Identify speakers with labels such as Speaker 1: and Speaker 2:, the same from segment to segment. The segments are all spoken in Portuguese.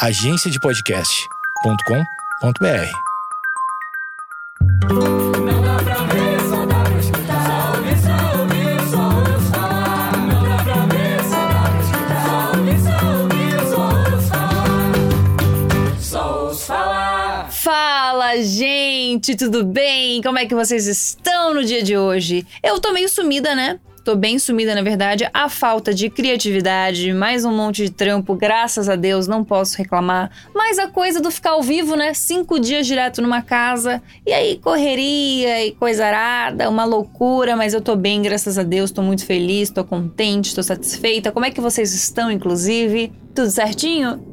Speaker 1: agenciadepodcast.com.br.
Speaker 2: Fala, gente, tudo bem? Como é que vocês estão no dia de hoje? Eu tô meio sumida, né? Tô bem sumida, na verdade. A falta de criatividade, mais um monte de trampo, graças a Deus, não posso reclamar. Mas a coisa do ficar ao vivo, né? Cinco dias direto numa casa. E aí, correria e coisa arada, uma loucura, mas eu tô bem, graças a Deus, tô muito feliz, tô contente, tô satisfeita. Como é que vocês estão, inclusive? Tudo certinho?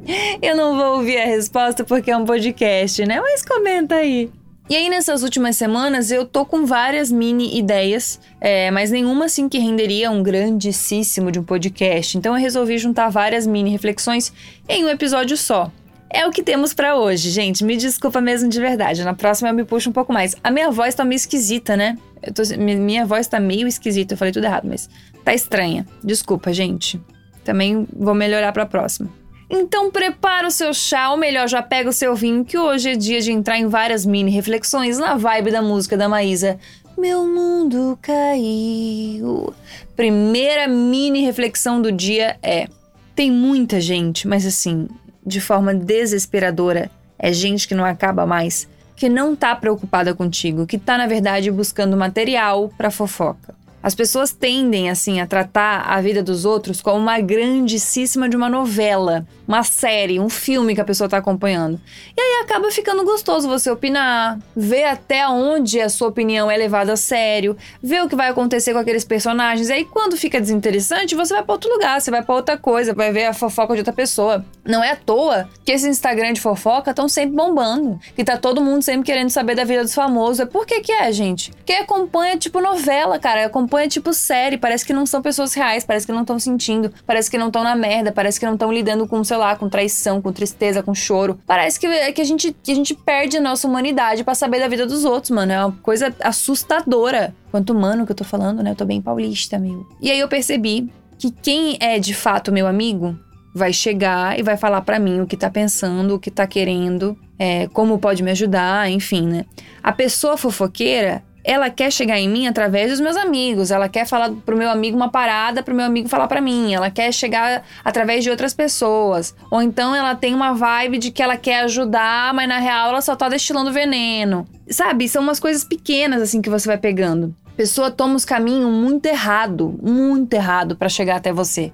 Speaker 2: Eu não vou ouvir a resposta porque é um podcast, né? Mas comenta aí. E aí, nessas últimas semanas, eu tô com várias mini ideias, é, mas nenhuma assim que renderia um grandíssimo de um podcast. Então eu resolvi juntar várias mini reflexões em um episódio só. É o que temos pra hoje, gente. Me desculpa mesmo de verdade. Na próxima eu me puxo um pouco mais. A minha voz tá meio esquisita, né? Tô- mi- minha voz tá meio esquisita. Eu falei tudo errado, mas tá estranha. Desculpa, gente. Também vou melhorar pra próxima. Então prepara o seu chá, ou melhor, já pega o seu vinho, que hoje é dia de entrar em várias mini reflexões na vibe da música da Maísa. Meu mundo caiu. Primeira mini reflexão do dia é: tem muita gente, mas assim, de forma desesperadora, é gente que não acaba mais, que não tá preocupada contigo, que tá na verdade buscando material pra fofoca. As pessoas tendem, assim, a tratar a vida dos outros como uma grandíssima de uma novela, uma série, um filme que a pessoa tá acompanhando. E aí acaba ficando gostoso você opinar, ver até onde a sua opinião é levada a sério, ver o que vai acontecer com aqueles personagens. E aí quando fica desinteressante, você vai pra outro lugar, você vai pra outra coisa, vai ver a fofoca de outra pessoa. Não é à toa que esse Instagram de fofoca estão sempre bombando, que tá todo mundo sempre querendo saber da vida dos famosos. Por que que é, gente? Porque acompanha tipo novela, cara, acompanha tipo série, parece que não são pessoas reais, parece que não estão sentindo, parece que não estão na merda, parece que não estão lidando com, sei lá, com traição, com tristeza, com choro. Parece que, que, a, gente, que a gente perde a nossa humanidade pra saber da vida dos outros, mano. É uma coisa assustadora. Quanto humano que eu tô falando, né? Eu tô bem paulista, meu. E aí eu percebi que quem é de fato meu amigo vai chegar e vai falar pra mim o que tá pensando, o que tá querendo, é, como pode me ajudar, enfim, né? A pessoa fofoqueira, ela quer chegar em mim através dos meus amigos, ela quer falar pro meu amigo uma parada, pro meu amigo falar pra mim, ela quer chegar através de outras pessoas. Ou então ela tem uma vibe de que ela quer ajudar, mas na real ela só tá destilando veneno. Sabe? São umas coisas pequenas assim que você vai pegando. A pessoa toma os caminhos muito errado, muito errado pra chegar até você.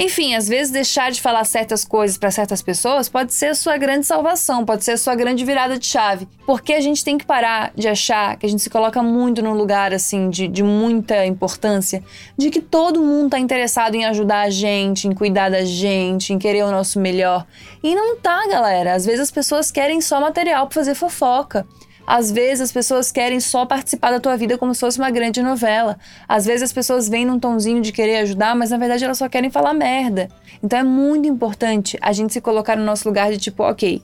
Speaker 2: Enfim, às vezes deixar de falar certas coisas para certas pessoas pode ser a sua grande salvação, pode ser a sua grande virada de chave. Porque a gente tem que parar de achar que a gente se coloca muito num lugar assim de, de muita importância, de que todo mundo tá interessado em ajudar a gente, em cuidar da gente, em querer o nosso melhor. E não tá, galera. Às vezes as pessoas querem só material para fazer fofoca. Às vezes as pessoas querem só participar da tua vida como se fosse uma grande novela. Às vezes as pessoas vêm num tonzinho de querer ajudar, mas na verdade elas só querem falar merda. Então é muito importante a gente se colocar no nosso lugar de tipo, ok,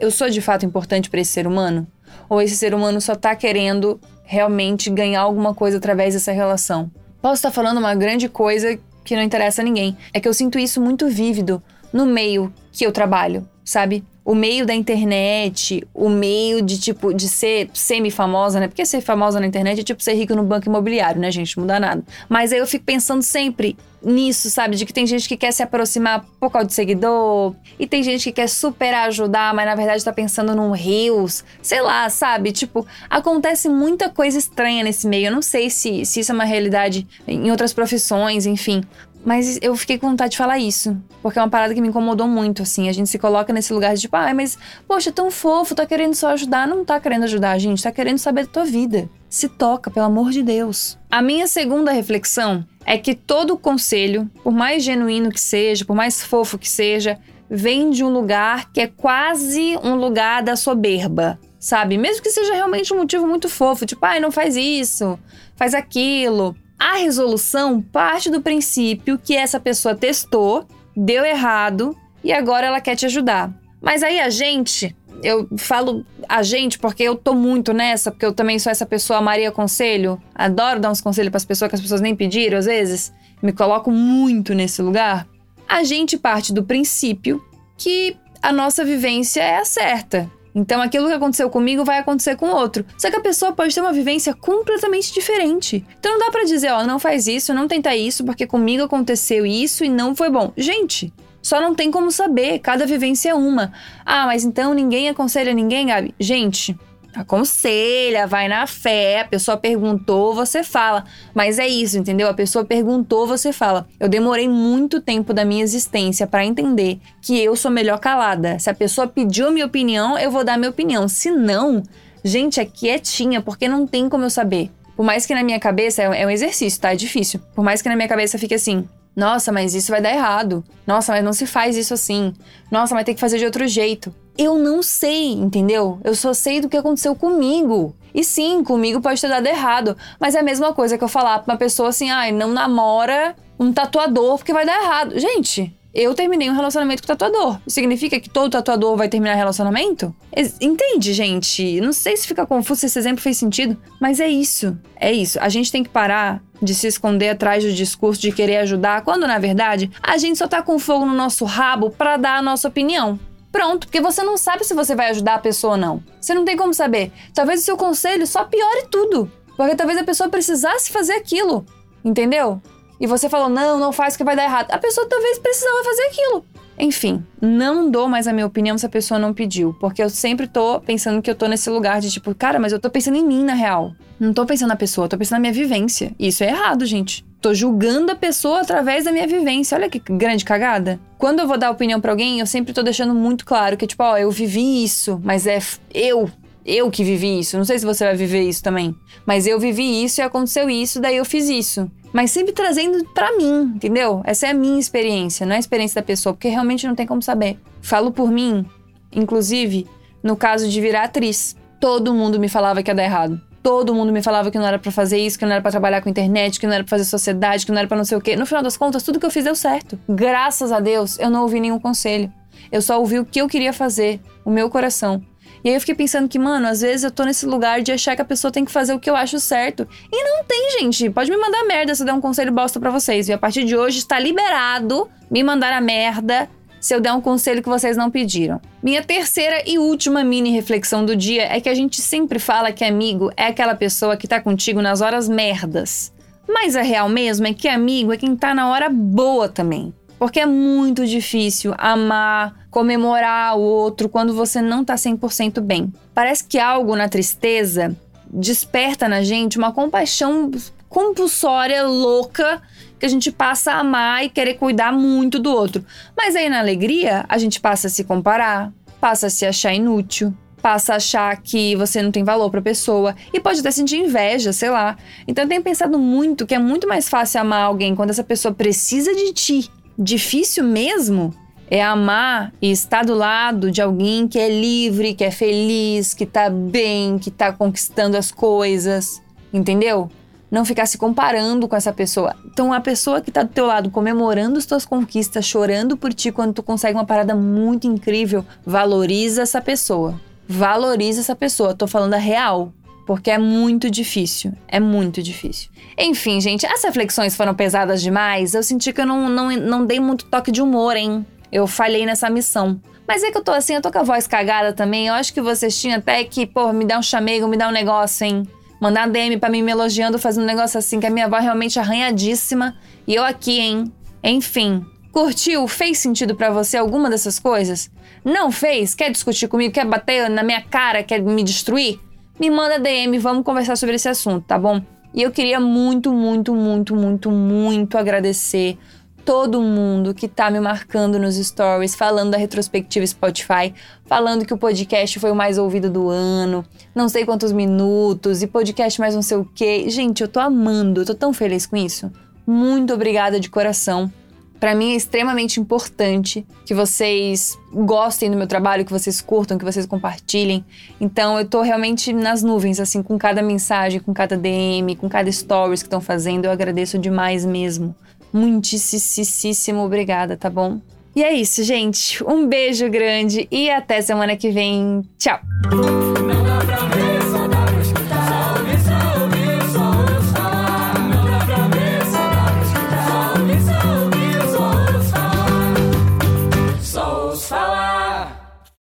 Speaker 2: eu sou de fato importante para esse ser humano? Ou esse ser humano só tá querendo realmente ganhar alguma coisa através dessa relação? Posso estar falando uma grande coisa que não interessa a ninguém. É que eu sinto isso muito vívido no meio que eu trabalho, sabe? O meio da internet, o meio de tipo de ser semi-famosa, né? Porque ser famosa na internet é tipo ser rico no banco imobiliário, né, gente? Não muda nada. Mas aí eu fico pensando sempre nisso, sabe? De que tem gente que quer se aproximar por causa de seguidor, e tem gente que quer super ajudar, mas na verdade tá pensando num rios, sei lá, sabe? Tipo, acontece muita coisa estranha nesse meio. Eu não sei se, se isso é uma realidade em outras profissões, enfim. Mas eu fiquei com vontade de falar isso. Porque é uma parada que me incomodou muito, assim. A gente se coloca nesse lugar de tipo, ai, mas, poxa, é tão fofo, tá querendo só ajudar. Não tá querendo ajudar a gente, tá querendo saber da tua vida. Se toca, pelo amor de Deus. A minha segunda reflexão é que todo conselho, por mais genuíno que seja, por mais fofo que seja, vem de um lugar que é quase um lugar da soberba. Sabe? Mesmo que seja realmente um motivo muito fofo, tipo, ai, não faz isso, faz aquilo. A resolução parte do princípio que essa pessoa testou, deu errado e agora ela quer te ajudar. Mas aí a gente, eu falo a gente porque eu tô muito nessa, porque eu também sou essa pessoa Maria Conselho, adoro dar uns conselhos para as pessoas que as pessoas nem pediram às vezes, me coloco muito nesse lugar. A gente parte do princípio que a nossa vivência é a certa. Então aquilo que aconteceu comigo vai acontecer com outro. Só que a pessoa pode ter uma vivência completamente diferente. Então não dá pra dizer, ó, não faz isso, não tenta isso, porque comigo aconteceu isso e não foi bom. Gente, só não tem como saber, cada vivência é uma. Ah, mas então ninguém aconselha ninguém, Gabi? Gente, aconselha, vai na fé, a pessoa perguntou, você fala. Mas é isso, entendeu? A pessoa perguntou, você fala. Eu demorei muito tempo da minha existência para entender que eu sou melhor calada. Se a pessoa pediu minha opinião, eu vou dar minha opinião. Se não, gente, é quietinha, porque não tem como eu saber. Por mais que na minha cabeça, é um exercício, tá? É difícil. Por mais que na minha cabeça fique assim, nossa, mas isso vai dar errado. Nossa, mas não se faz isso assim. Nossa, mas tem que fazer de outro jeito. Eu não sei, entendeu? Eu só sei do que aconteceu comigo. E sim, comigo pode ter dado errado. Mas é a mesma coisa que eu falar pra uma pessoa assim, ai, não namora um tatuador porque vai dar errado. Gente, eu terminei um relacionamento com tatuador. Significa que todo tatuador vai terminar relacionamento? Entende, gente? Não sei se fica confuso se esse exemplo fez sentido, mas é isso. É isso. A gente tem que parar de se esconder atrás do discurso de querer ajudar, quando na verdade a gente só tá com fogo no nosso rabo para dar a nossa opinião. Pronto, porque você não sabe se você vai ajudar a pessoa ou não. Você não tem como saber. Talvez o seu conselho só piore tudo. Porque talvez a pessoa precisasse fazer aquilo. Entendeu? E você falou, não, não faz que vai dar errado. A pessoa talvez precisava fazer aquilo. Enfim, não dou mais a minha opinião se a pessoa não pediu. Porque eu sempre tô pensando que eu tô nesse lugar de tipo, cara, mas eu tô pensando em mim na real. Não tô pensando na pessoa, tô pensando na minha vivência. E isso é errado, gente. Tô julgando a pessoa através da minha vivência. Olha que grande cagada. Quando eu vou dar opinião para alguém, eu sempre tô deixando muito claro que, tipo, ó, eu vivi isso, mas é eu eu que vivi isso. Não sei se você vai viver isso também. Mas eu vivi isso e aconteceu isso, daí eu fiz isso. Mas sempre trazendo para mim, entendeu? Essa é a minha experiência, não é a experiência da pessoa, porque realmente não tem como saber. Falo por mim, inclusive, no caso de virar atriz. Todo mundo me falava que ia dar errado. Todo mundo me falava que não era para fazer isso, que não era para trabalhar com internet, que não era pra fazer sociedade, que não era para não sei o quê. No final das contas, tudo que eu fiz deu certo. Graças a Deus, eu não ouvi nenhum conselho. Eu só ouvi o que eu queria fazer, o meu coração. E aí eu fiquei pensando que, mano, às vezes eu tô nesse lugar de achar que a pessoa tem que fazer o que eu acho certo. E não tem, gente. Pode me mandar merda se eu der um conselho bosta para vocês. E a partir de hoje está liberado me mandar a merda se eu der um conselho que vocês não pediram. Minha terceira e última mini reflexão do dia é que a gente sempre fala que amigo é aquela pessoa que tá contigo nas horas merdas. Mas a real mesmo é que amigo é quem tá na hora boa também. Porque é muito difícil amar, comemorar o outro quando você não tá 100% bem. Parece que algo na tristeza desperta na gente uma compaixão compulsória, louca, que a gente passa a amar e querer cuidar muito do outro. Mas aí na alegria, a gente passa a se comparar, passa a se achar inútil, passa a achar que você não tem valor pra pessoa e pode até sentir inveja, sei lá. Então eu tenho pensado muito que é muito mais fácil amar alguém quando essa pessoa precisa de ti Difícil mesmo é amar e estar do lado de alguém que é livre, que é feliz, que tá bem, que tá conquistando as coisas, entendeu? Não ficar se comparando com essa pessoa. Então, a pessoa que tá do teu lado comemorando as tuas conquistas, chorando por ti quando tu consegue uma parada muito incrível, valoriza essa pessoa. Valoriza essa pessoa. Tô falando a real. Porque é muito difícil. É muito difícil. Enfim, gente, as reflexões foram pesadas demais. Eu senti que eu não, não, não dei muito toque de humor, hein? Eu falhei nessa missão. Mas é que eu tô assim, eu tô com a voz cagada também. Eu acho que vocês tinham até que, pô, me dar um chamego, me dar um negócio, hein? Mandar DM pra mim me elogiando, fazendo um negócio assim, que a minha voz realmente arranhadíssima. E eu aqui, hein? Enfim. Curtiu? Fez sentido para você alguma dessas coisas? Não fez? Quer discutir comigo? Quer bater na minha cara? Quer me destruir? Me manda DM, vamos conversar sobre esse assunto, tá bom? E eu queria muito, muito, muito, muito, muito agradecer todo mundo que tá me marcando nos stories, falando da retrospectiva Spotify, falando que o podcast foi o mais ouvido do ano, não sei quantos minutos, e podcast mais não sei o quê. Gente, eu tô amando, eu tô tão feliz com isso. Muito obrigada de coração. Para mim é extremamente importante que vocês gostem do meu trabalho, que vocês curtam, que vocês compartilhem. Então eu tô realmente nas nuvens, assim, com cada mensagem, com cada DM, com cada stories que estão fazendo. Eu agradeço demais mesmo. Muitíssimo obrigada, tá bom? E é isso, gente. Um beijo grande e até semana que vem. Tchau!